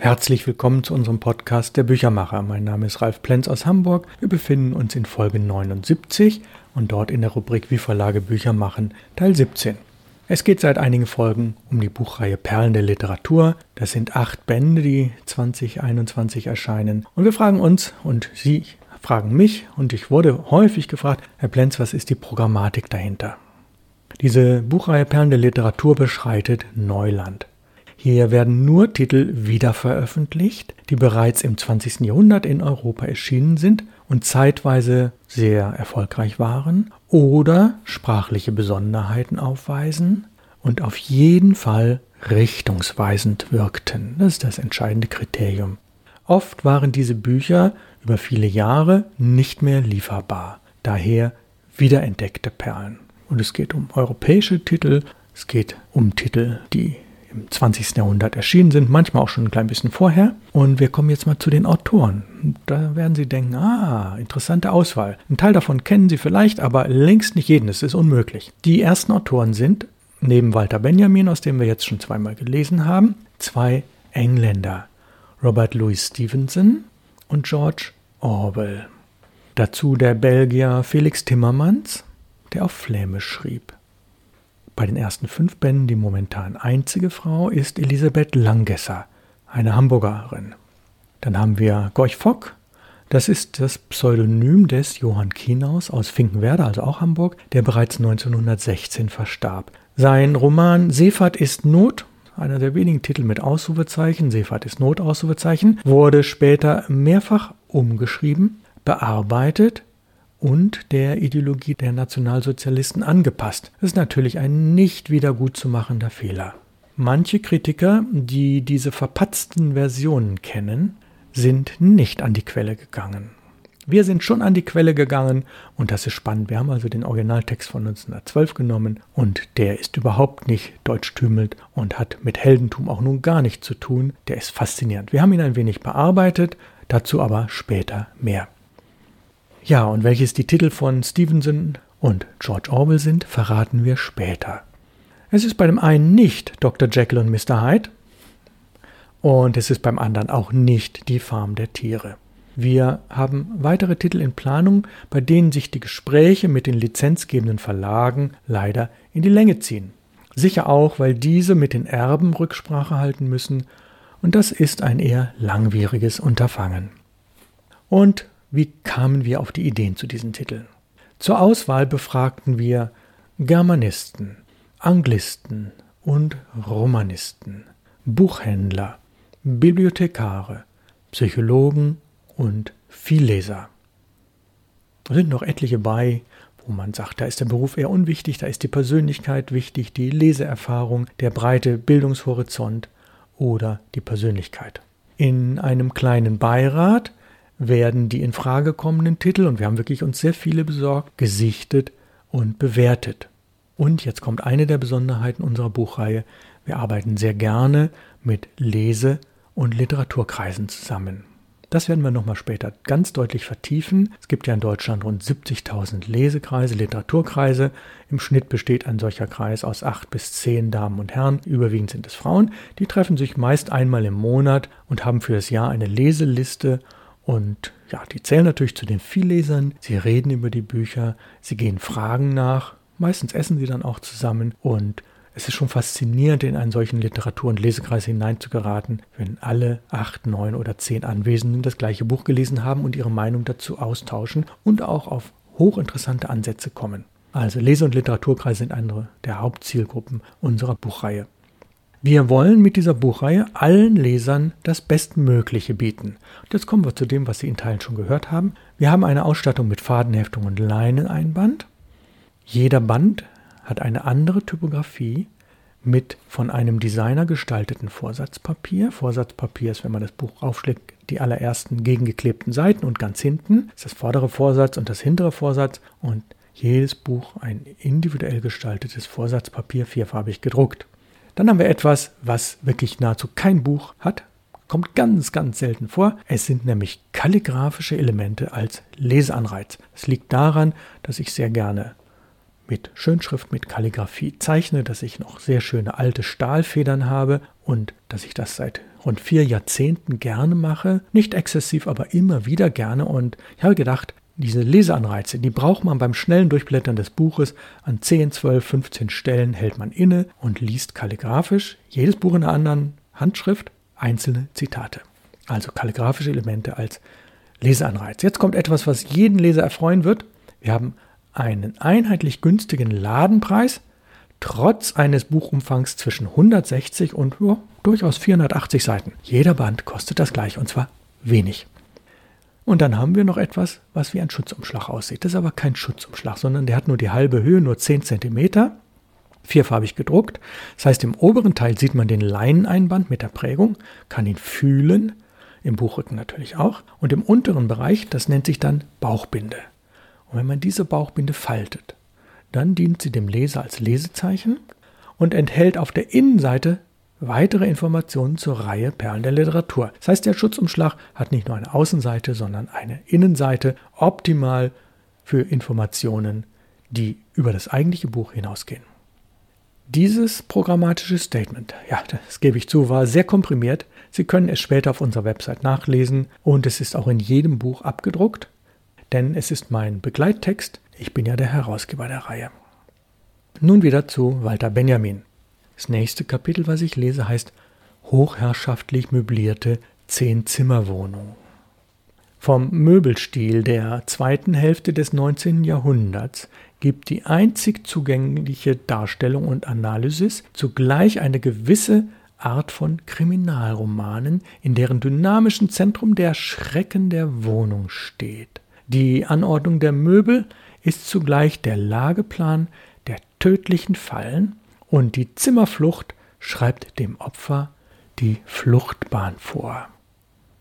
Herzlich willkommen zu unserem Podcast Der Büchermacher. Mein Name ist Ralf Plenz aus Hamburg. Wir befinden uns in Folge 79 und dort in der Rubrik Wie Verlage Bücher machen, Teil 17. Es geht seit einigen Folgen um die Buchreihe Perlen der Literatur. Das sind acht Bände, die 2021 erscheinen. Und wir fragen uns und Sie fragen mich und ich wurde häufig gefragt, Herr Plenz, was ist die Programmatik dahinter? Diese Buchreihe Perlen der Literatur beschreitet Neuland. Hier werden nur Titel wiederveröffentlicht, die bereits im 20. Jahrhundert in Europa erschienen sind und zeitweise sehr erfolgreich waren oder sprachliche Besonderheiten aufweisen und auf jeden Fall richtungsweisend wirkten. Das ist das entscheidende Kriterium. Oft waren diese Bücher über viele Jahre nicht mehr lieferbar, daher wiederentdeckte Perlen. Und es geht um europäische Titel, es geht um Titel, die im 20. Jahrhundert erschienen sind, manchmal auch schon ein klein bisschen vorher. Und wir kommen jetzt mal zu den Autoren. Da werden Sie denken, ah, interessante Auswahl. Ein Teil davon kennen Sie vielleicht, aber längst nicht jeden, es ist unmöglich. Die ersten Autoren sind, neben Walter Benjamin, aus dem wir jetzt schon zweimal gelesen haben, zwei Engländer, Robert Louis Stevenson und George Orwell. Dazu der Belgier Felix Timmermans, der auf Flämisch schrieb. Bei den ersten fünf Bänden die momentan einzige Frau ist Elisabeth Langesser, eine Hamburgerin. Dann haben wir Gorch Fock, das ist das Pseudonym des Johann Kienaus aus Finkenwerder, also auch Hamburg, der bereits 1916 verstarb. Sein Roman Seefahrt ist Not, einer der wenigen Titel mit Ausrufezeichen, Seefahrt ist Not, Ausrufezeichen, wurde später mehrfach umgeschrieben, bearbeitet und der Ideologie der Nationalsozialisten angepasst. Das ist natürlich ein nicht wiedergutzumachender Fehler. Manche Kritiker, die diese verpatzten Versionen kennen, sind nicht an die Quelle gegangen. Wir sind schon an die Quelle gegangen und das ist spannend. Wir haben also den Originaltext von 1912 genommen und der ist überhaupt nicht deutschtümelt und hat mit Heldentum auch nun gar nichts zu tun. Der ist faszinierend. Wir haben ihn ein wenig bearbeitet, dazu aber später mehr. Ja, und welches die Titel von Stevenson und George Orwell sind, verraten wir später. Es ist bei dem einen nicht Dr. Jekyll und Mr. Hyde und es ist beim anderen auch nicht die Farm der Tiere. Wir haben weitere Titel in Planung, bei denen sich die Gespräche mit den lizenzgebenden Verlagen leider in die Länge ziehen. Sicher auch, weil diese mit den Erben Rücksprache halten müssen, und das ist ein eher langwieriges Unterfangen. Und wie kamen wir auf die Ideen zu diesen Titeln? Zur Auswahl befragten wir Germanisten, Anglisten und Romanisten, Buchhändler, Bibliothekare, Psychologen und Vielleser. Da sind noch etliche bei, wo man sagt, da ist der Beruf eher unwichtig, da ist die Persönlichkeit wichtig, die Leseerfahrung, der breite Bildungshorizont oder die Persönlichkeit. In einem kleinen Beirat werden die in Frage kommenden Titel, und wir haben wirklich uns sehr viele besorgt, gesichtet und bewertet. Und jetzt kommt eine der Besonderheiten unserer Buchreihe. Wir arbeiten sehr gerne mit Lese- und Literaturkreisen zusammen. Das werden wir nochmal später ganz deutlich vertiefen. Es gibt ja in Deutschland rund 70.000 Lesekreise, Literaturkreise. Im Schnitt besteht ein solcher Kreis aus acht bis zehn Damen und Herren. Überwiegend sind es Frauen. Die treffen sich meist einmal im Monat und haben für das Jahr eine Leseliste und ja, die zählen natürlich zu den Viellesern. Sie reden über die Bücher, sie gehen Fragen nach. Meistens essen sie dann auch zusammen und es ist schon faszinierend, in einen solchen Literatur- und Lesekreis hineinzugeraten, wenn alle acht, neun oder zehn Anwesenden das gleiche Buch gelesen haben und ihre Meinung dazu austauschen und auch auf hochinteressante Ansätze kommen. Also Lese- und Literaturkreise sind eine der Hauptzielgruppen unserer Buchreihe. Wir wollen mit dieser Buchreihe allen Lesern das Bestmögliche bieten. Und jetzt kommen wir zu dem, was Sie in Teilen schon gehört haben. Wir haben eine Ausstattung mit Fadenheftung und Leineneinband. Jeder Band hat eine andere Typografie mit von einem Designer gestalteten Vorsatzpapier. Vorsatzpapier ist, wenn man das Buch aufschlägt, die allerersten gegengeklebten Seiten und ganz hinten ist das vordere Vorsatz und das hintere Vorsatz und jedes Buch ein individuell gestaltetes Vorsatzpapier vierfarbig gedruckt. Dann haben wir etwas, was wirklich nahezu kein Buch hat, kommt ganz, ganz selten vor. Es sind nämlich kalligraphische Elemente als Leseanreiz. Es liegt daran, dass ich sehr gerne mit Schönschrift, mit Kalligraphie zeichne, dass ich noch sehr schöne alte Stahlfedern habe und dass ich das seit rund vier Jahrzehnten gerne mache. Nicht exzessiv, aber immer wieder gerne. Und ich habe gedacht, diese Leseanreize, die braucht man beim schnellen Durchblättern des Buches. An 10, 12, 15 Stellen hält man inne und liest kalligrafisch, jedes Buch in einer anderen Handschrift, einzelne Zitate. Also kalligrafische Elemente als Leseanreiz. Jetzt kommt etwas, was jeden Leser erfreuen wird. Wir haben einen einheitlich günstigen Ladenpreis, trotz eines Buchumfangs zwischen 160 und ja, durchaus 480 Seiten. Jeder Band kostet das gleiche und zwar wenig. Und dann haben wir noch etwas, was wie ein Schutzumschlag aussieht. Das ist aber kein Schutzumschlag, sondern der hat nur die halbe Höhe, nur 10 cm, vierfarbig gedruckt. Das heißt, im oberen Teil sieht man den Leineneinband mit der Prägung, kann ihn fühlen, im Buchrücken natürlich auch. Und im unteren Bereich, das nennt sich dann Bauchbinde. Und wenn man diese Bauchbinde faltet, dann dient sie dem Leser als Lesezeichen und enthält auf der Innenseite weitere Informationen zur Reihe Perlen der Literatur. Das heißt, der Schutzumschlag hat nicht nur eine Außenseite, sondern eine Innenseite, optimal für Informationen, die über das eigentliche Buch hinausgehen. Dieses programmatische Statement, ja, das gebe ich zu, war sehr komprimiert. Sie können es später auf unserer Website nachlesen und es ist auch in jedem Buch abgedruckt, denn es ist mein Begleittext. Ich bin ja der Herausgeber der Reihe. Nun wieder zu Walter Benjamin. Das nächste Kapitel, was ich lese, heißt Hochherrschaftlich möblierte Zehn-Zimmer-Wohnung. Vom Möbelstil der zweiten Hälfte des 19. Jahrhunderts gibt die einzig zugängliche Darstellung und Analysis zugleich eine gewisse Art von Kriminalromanen, in deren dynamischen Zentrum der Schrecken der Wohnung steht. Die Anordnung der Möbel ist zugleich der Lageplan der tödlichen Fallen und die Zimmerflucht schreibt dem Opfer die Fluchtbahn vor.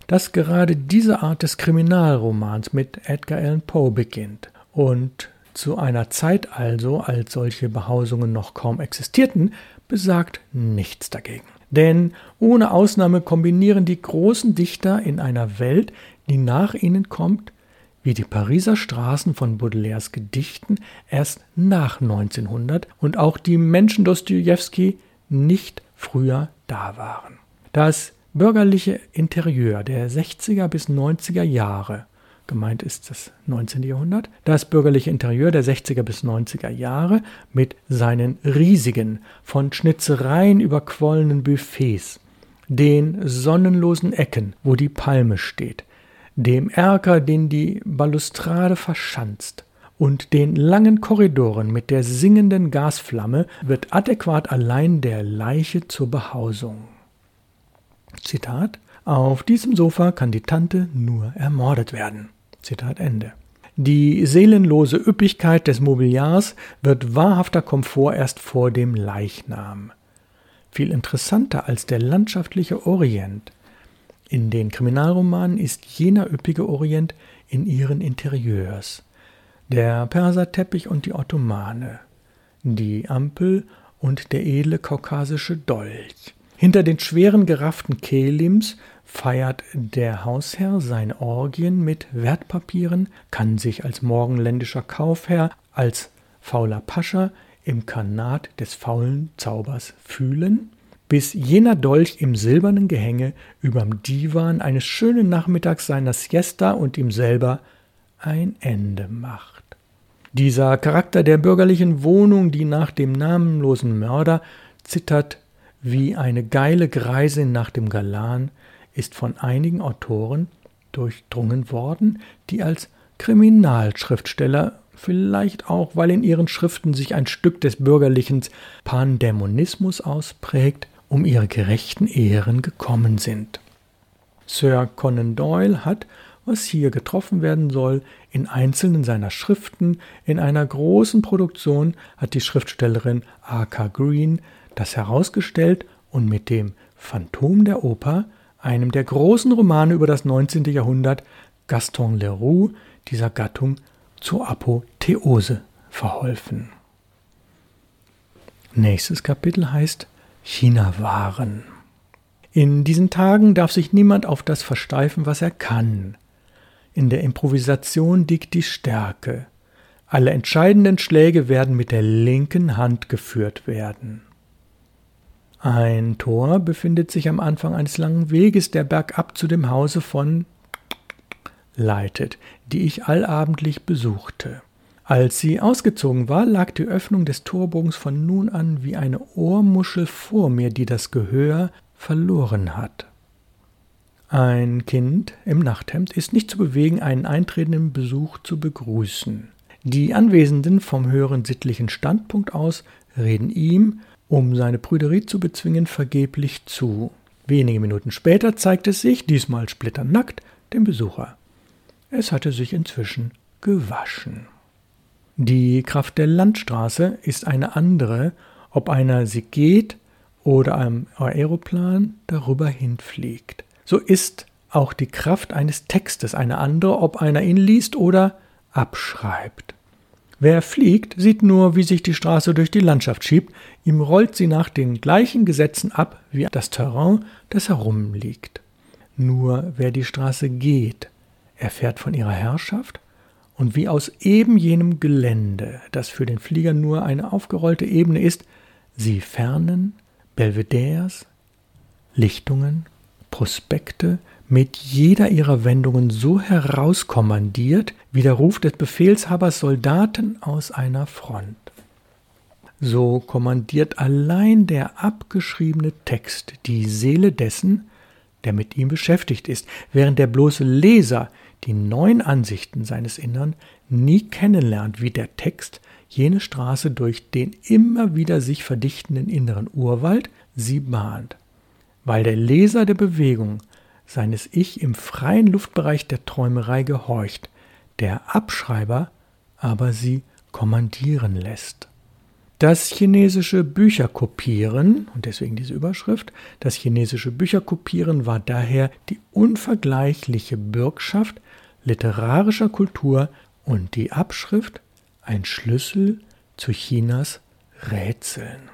Dass gerade diese Art des Kriminalromans mit Edgar Allan Poe beginnt und zu einer Zeit also, als solche Behausungen noch kaum existierten, besagt nichts dagegen. Denn ohne Ausnahme kombinieren die großen Dichter in einer Welt, die nach ihnen kommt, wie die Pariser Straßen von Baudelaires Gedichten erst nach 1900 und auch die Menschen Dostoevsky nicht früher da waren. Das bürgerliche Interieur der 60er bis 90er Jahre, gemeint ist das 19. Jahrhundert, das bürgerliche Interieur der 60er bis 90er Jahre mit seinen riesigen, von Schnitzereien überquollenen Buffets, den sonnenlosen Ecken, wo die Palme steht, dem Erker, den die Balustrade verschanzt, und den langen Korridoren mit der singenden Gasflamme wird adäquat allein der Leiche zur Behausung. Zitat Auf diesem Sofa kann die Tante nur ermordet werden. Zitat Ende. Die seelenlose Üppigkeit des Mobiliars wird wahrhafter Komfort erst vor dem Leichnam. Viel interessanter als der landschaftliche Orient in den Kriminalromanen ist jener üppige Orient in ihren Interieurs. Der Perserteppich und die Ottomane, die Ampel und der edle kaukasische Dolch. Hinter den schweren gerafften Kehlims feiert der Hausherr seine Orgien mit Wertpapieren, kann sich als morgenländischer Kaufherr, als fauler Pascha im Kanat des faulen Zaubers fühlen bis jener Dolch im silbernen Gehänge überm Divan eines schönen Nachmittags seiner Siesta und ihm selber ein Ende macht. Dieser Charakter der bürgerlichen Wohnung, die nach dem namenlosen Mörder zittert wie eine geile Greisin nach dem Galan, ist von einigen Autoren durchdrungen worden, die als Kriminalschriftsteller vielleicht auch, weil in ihren Schriften sich ein Stück des bürgerlichen Pandämonismus ausprägt, um ihre gerechten Ehren gekommen sind. Sir Conan Doyle hat, was hier getroffen werden soll, in einzelnen seiner Schriften, in einer großen Produktion hat die Schriftstellerin A.K. Green das herausgestellt und mit dem Phantom der Oper, einem der großen Romane über das 19. Jahrhundert, Gaston Leroux, dieser Gattung zur Apotheose verholfen. Nächstes Kapitel heißt China waren. In diesen Tagen darf sich niemand auf das versteifen, was er kann. In der Improvisation liegt die Stärke. Alle entscheidenden Schläge werden mit der linken Hand geführt werden. Ein Tor befindet sich am Anfang eines langen Weges, der bergab zu dem Hause von leitet, die ich allabendlich besuchte. Als sie ausgezogen war, lag die Öffnung des Torbogens von nun an wie eine Ohrmuschel vor mir, die das Gehör verloren hat. Ein Kind im Nachthemd ist nicht zu bewegen, einen eintretenden Besuch zu begrüßen. Die Anwesenden vom höheren sittlichen Standpunkt aus reden ihm, um seine Prüderie zu bezwingen, vergeblich zu. Wenige Minuten später zeigt es sich, diesmal splitternackt, dem Besucher. Es hatte sich inzwischen gewaschen. Die Kraft der Landstraße ist eine andere, ob einer sie geht oder ein Aeroplan darüber hinfliegt. So ist auch die Kraft eines Textes eine andere, ob einer ihn liest oder abschreibt. Wer fliegt, sieht nur, wie sich die Straße durch die Landschaft schiebt, ihm rollt sie nach den gleichen Gesetzen ab wie das Terrain, das herumliegt. Nur wer die Straße geht, erfährt von ihrer Herrschaft und wie aus eben jenem Gelände, das für den Flieger nur eine aufgerollte Ebene ist, sie Fernen, Belvederes, Lichtungen, Prospekte mit jeder ihrer Wendungen so herauskommandiert, wie der Ruf des Befehlshabers Soldaten aus einer Front. So kommandiert allein der abgeschriebene Text die Seele dessen, der mit ihm beschäftigt ist, während der bloße Leser die neuen Ansichten seines Innern nie kennenlernt, wie der Text jene Straße durch den immer wieder sich verdichtenden inneren Urwald sie bahnt, weil der Leser der Bewegung seines Ich im freien Luftbereich der Träumerei gehorcht, der Abschreiber aber sie kommandieren lässt. Das chinesische Bücherkopieren, und deswegen diese Überschrift, das chinesische Bücherkopieren war daher die unvergleichliche Bürgschaft literarischer Kultur und die Abschrift ein Schlüssel zu Chinas Rätseln.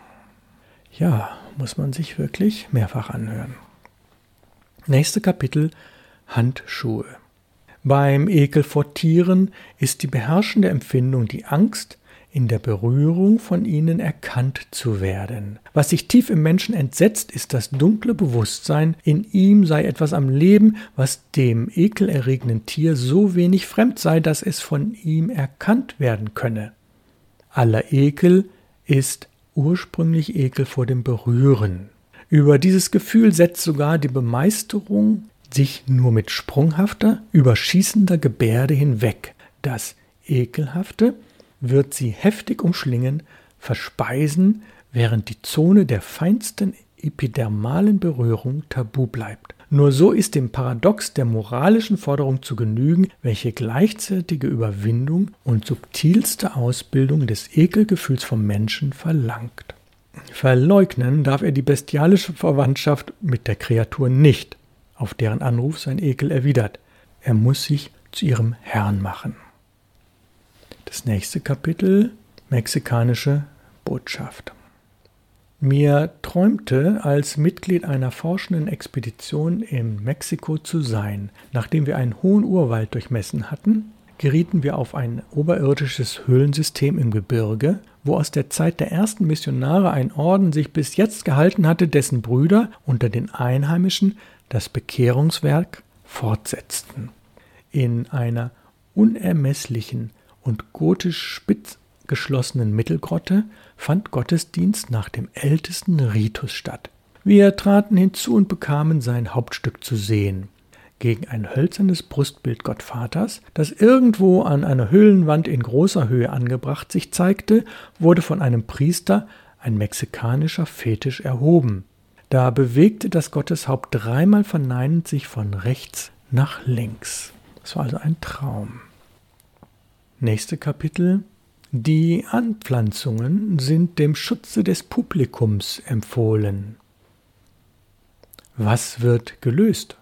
Ja, muss man sich wirklich mehrfach anhören. Nächste Kapitel Handschuhe. Beim Ekel vor Tieren ist die beherrschende Empfindung die Angst, in der Berührung von ihnen erkannt zu werden. Was sich tief im Menschen entsetzt, ist das dunkle Bewusstsein, in ihm sei etwas am Leben, was dem ekelerregenden Tier so wenig fremd sei, dass es von ihm erkannt werden könne. Aller Ekel ist ursprünglich Ekel vor dem Berühren. Über dieses Gefühl setzt sogar die Bemeisterung sich nur mit sprunghafter, überschießender Gebärde hinweg. Das Ekelhafte wird sie heftig umschlingen, verspeisen, während die Zone der feinsten epidermalen Berührung tabu bleibt. Nur so ist dem Paradox der moralischen Forderung zu genügen, welche gleichzeitige Überwindung und subtilste Ausbildung des Ekelgefühls vom Menschen verlangt. Verleugnen darf er die bestialische Verwandtschaft mit der Kreatur nicht, auf deren Anruf sein Ekel erwidert. Er muss sich zu ihrem Herrn machen. Das nächste Kapitel Mexikanische Botschaft. Mir träumte, als Mitglied einer forschenden Expedition in Mexiko zu sein. Nachdem wir einen hohen Urwald durchmessen hatten, gerieten wir auf ein oberirdisches Höhlensystem im Gebirge, wo aus der Zeit der ersten Missionare ein Orden sich bis jetzt gehalten hatte, dessen Brüder unter den Einheimischen das Bekehrungswerk fortsetzten. In einer unermesslichen und gotisch spitz geschlossenen Mittelgrotte fand Gottesdienst nach dem ältesten Ritus statt. Wir traten hinzu und bekamen sein Hauptstück zu sehen. Gegen ein hölzernes Brustbild Gottvaters, das irgendwo an einer Höhlenwand in großer Höhe angebracht sich zeigte, wurde von einem Priester ein mexikanischer Fetisch erhoben. Da bewegte das Gotteshaupt dreimal verneinend sich von rechts nach links. Es war also ein Traum. Nächste Kapitel. Die Anpflanzungen sind dem Schutze des Publikums empfohlen. Was wird gelöst?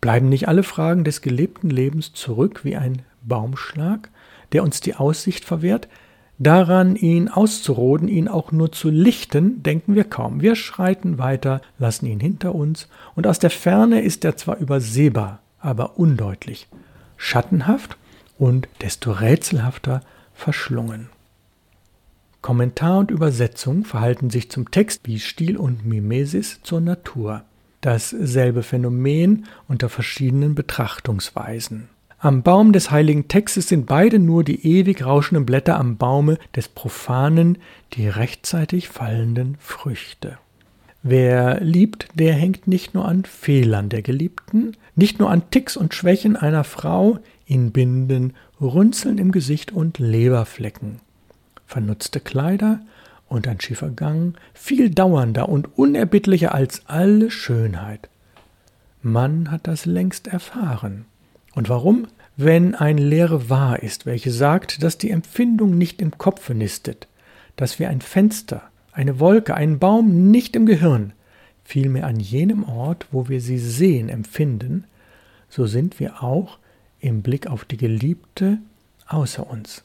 Bleiben nicht alle Fragen des gelebten Lebens zurück wie ein Baumschlag, der uns die Aussicht verwehrt? Daran, ihn auszuroden, ihn auch nur zu lichten, denken wir kaum. Wir schreiten weiter, lassen ihn hinter uns, und aus der Ferne ist er zwar übersehbar, aber undeutlich, schattenhaft und desto rätselhafter verschlungen. Kommentar und Übersetzung verhalten sich zum Text wie Stil und Mimesis zur Natur. Dasselbe Phänomen unter verschiedenen Betrachtungsweisen. Am Baum des heiligen Textes sind beide nur die ewig rauschenden Blätter am Baume des profanen, die rechtzeitig fallenden Früchte. Wer liebt, der hängt nicht nur an Fehlern der Geliebten, nicht nur an Ticks und Schwächen einer Frau, ihn binden Runzeln im Gesicht und Leberflecken vernutzte Kleider und ein schiefer Gang, viel dauernder und unerbittlicher als alle Schönheit. Man hat das längst erfahren. Und warum? Wenn ein Lehre wahr ist, welche sagt, dass die Empfindung nicht im Kopfe nistet, dass wir ein Fenster, eine Wolke, einen Baum nicht im Gehirn, vielmehr an jenem Ort, wo wir sie sehen, empfinden, so sind wir auch im Blick auf die Geliebte außer uns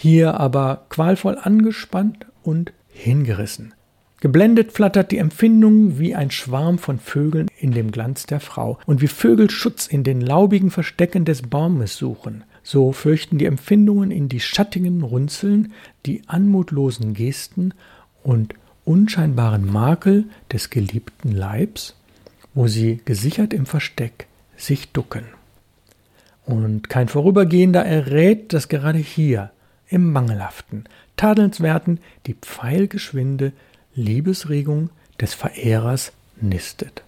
hier aber qualvoll angespannt und hingerissen. Geblendet flattert die Empfindung wie ein Schwarm von Vögeln in dem Glanz der Frau, und wie Vögel Schutz in den laubigen Verstecken des Baumes suchen, so fürchten die Empfindungen in die schattigen Runzeln, die anmutlosen Gesten und unscheinbaren Makel des geliebten Leibs, wo sie gesichert im Versteck sich ducken. Und kein Vorübergehender errät, dass gerade hier im Mangelhaften, Tadelnswerten die pfeilgeschwinde Liebesregung des Verehrers nistet.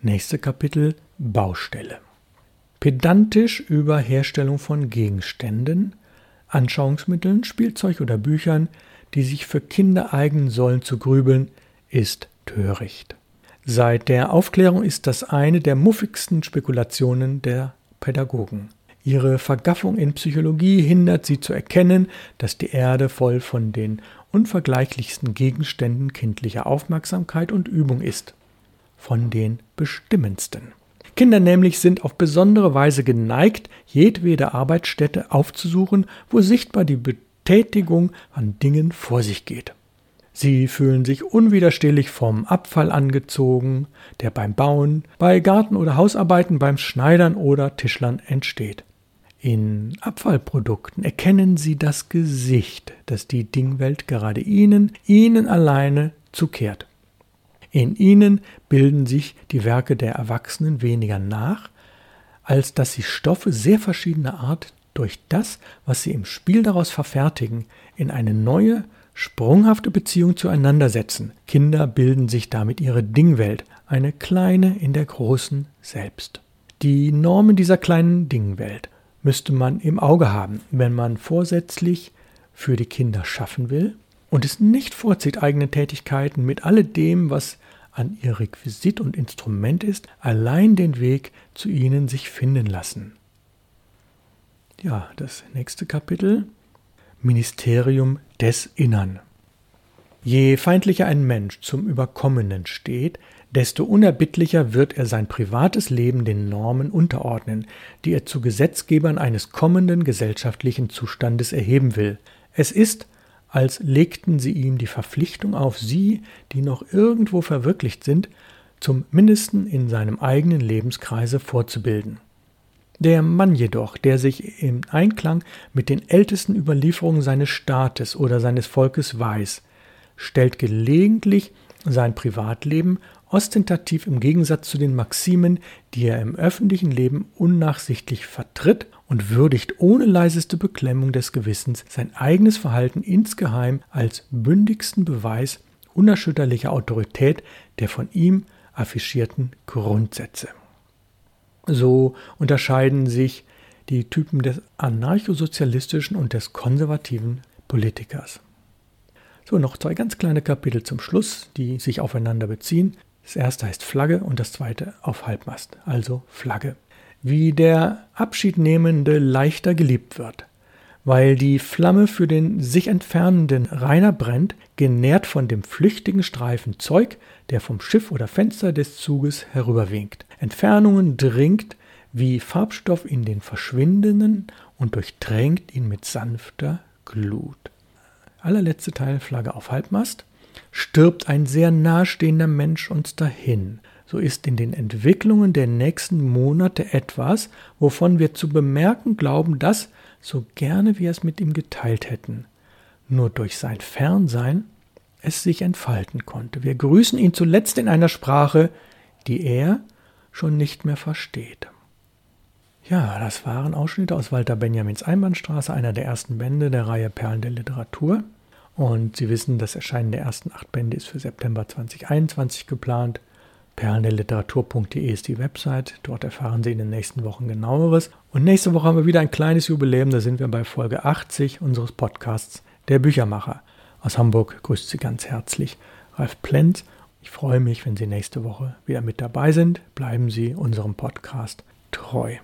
Nächste Kapitel Baustelle. Pedantisch über Herstellung von Gegenständen, Anschauungsmitteln, Spielzeug oder Büchern, die sich für Kinder eignen sollen, zu grübeln, ist töricht. Seit der Aufklärung ist das eine der muffigsten Spekulationen der Pädagogen. Ihre Vergaffung in Psychologie hindert sie zu erkennen, dass die Erde voll von den unvergleichlichsten Gegenständen kindlicher Aufmerksamkeit und Übung ist. Von den bestimmendsten. Kinder nämlich sind auf besondere Weise geneigt, jedwede Arbeitsstätte aufzusuchen, wo sichtbar die Betätigung an Dingen vor sich geht. Sie fühlen sich unwiderstehlich vom Abfall angezogen, der beim Bauen, bei Garten- oder Hausarbeiten, beim Schneidern oder Tischlern entsteht. In Abfallprodukten erkennen Sie das Gesicht, das die Dingwelt gerade Ihnen, Ihnen alleine zukehrt. In ihnen bilden sich die Werke der Erwachsenen weniger nach, als dass sie Stoffe sehr verschiedener Art durch das, was sie im Spiel daraus verfertigen, in eine neue, sprunghafte Beziehung zueinander setzen. Kinder bilden sich damit ihre Dingwelt, eine kleine in der großen selbst. Die Normen dieser kleinen Dingwelt müsste man im Auge haben, wenn man vorsätzlich für die Kinder schaffen will und es nicht vorzieht, eigene Tätigkeiten mit alledem, was an ihr Requisit und Instrument ist, allein den Weg zu ihnen sich finden lassen. Ja, das nächste Kapitel Ministerium des Innern. Je feindlicher ein Mensch zum Überkommenen steht, desto unerbittlicher wird er sein privates Leben den Normen unterordnen, die er zu Gesetzgebern eines kommenden gesellschaftlichen Zustandes erheben will. Es ist, als legten sie ihm die Verpflichtung auf, sie, die noch irgendwo verwirklicht sind, zum mindesten in seinem eigenen Lebenskreise vorzubilden. Der Mann jedoch, der sich im Einklang mit den ältesten Überlieferungen seines Staates oder seines Volkes weiß, stellt gelegentlich sein Privatleben ostentativ im Gegensatz zu den Maximen, die er im öffentlichen Leben unnachsichtlich vertritt und würdigt ohne leiseste Beklemmung des Gewissens sein eigenes Verhalten insgeheim als bündigsten Beweis unerschütterlicher Autorität der von ihm affischierten Grundsätze. So unterscheiden sich die Typen des anarchosozialistischen und des konservativen Politikers. So, noch zwei ganz kleine Kapitel zum Schluss, die sich aufeinander beziehen. Das erste heißt Flagge und das zweite auf Halbmast, also Flagge. Wie der Abschiednehmende leichter geliebt wird, weil die Flamme für den sich entfernenden Rainer brennt, genährt von dem flüchtigen Streifen Zeug, der vom Schiff oder Fenster des Zuges herüberwinkt. Entfernungen dringt wie Farbstoff in den Verschwindenden und durchtränkt ihn mit sanfter Glut. Allerletzte Teil Flagge auf Halbmast stirbt ein sehr nahestehender Mensch uns dahin, so ist in den Entwicklungen der nächsten Monate etwas, wovon wir zu bemerken glauben, dass, so gerne wir es mit ihm geteilt hätten, nur durch sein Fernsein es sich entfalten konnte. Wir grüßen ihn zuletzt in einer Sprache, die er schon nicht mehr versteht. Ja, das waren Ausschnitte aus Walter Benjamins Einbahnstraße, einer der ersten Bände der Reihe Perlen der Literatur. Und Sie wissen, das Erscheinen der ersten acht Bände ist für September 2021 geplant. Perlenderliteratur.de ist die Website. Dort erfahren Sie in den nächsten Wochen genaueres. Und nächste Woche haben wir wieder ein kleines Jubiläum. Da sind wir bei Folge 80 unseres Podcasts Der Büchermacher. Aus Hamburg grüßt Sie ganz herzlich Ralf Plenz. Ich freue mich, wenn Sie nächste Woche wieder mit dabei sind. Bleiben Sie unserem Podcast treu.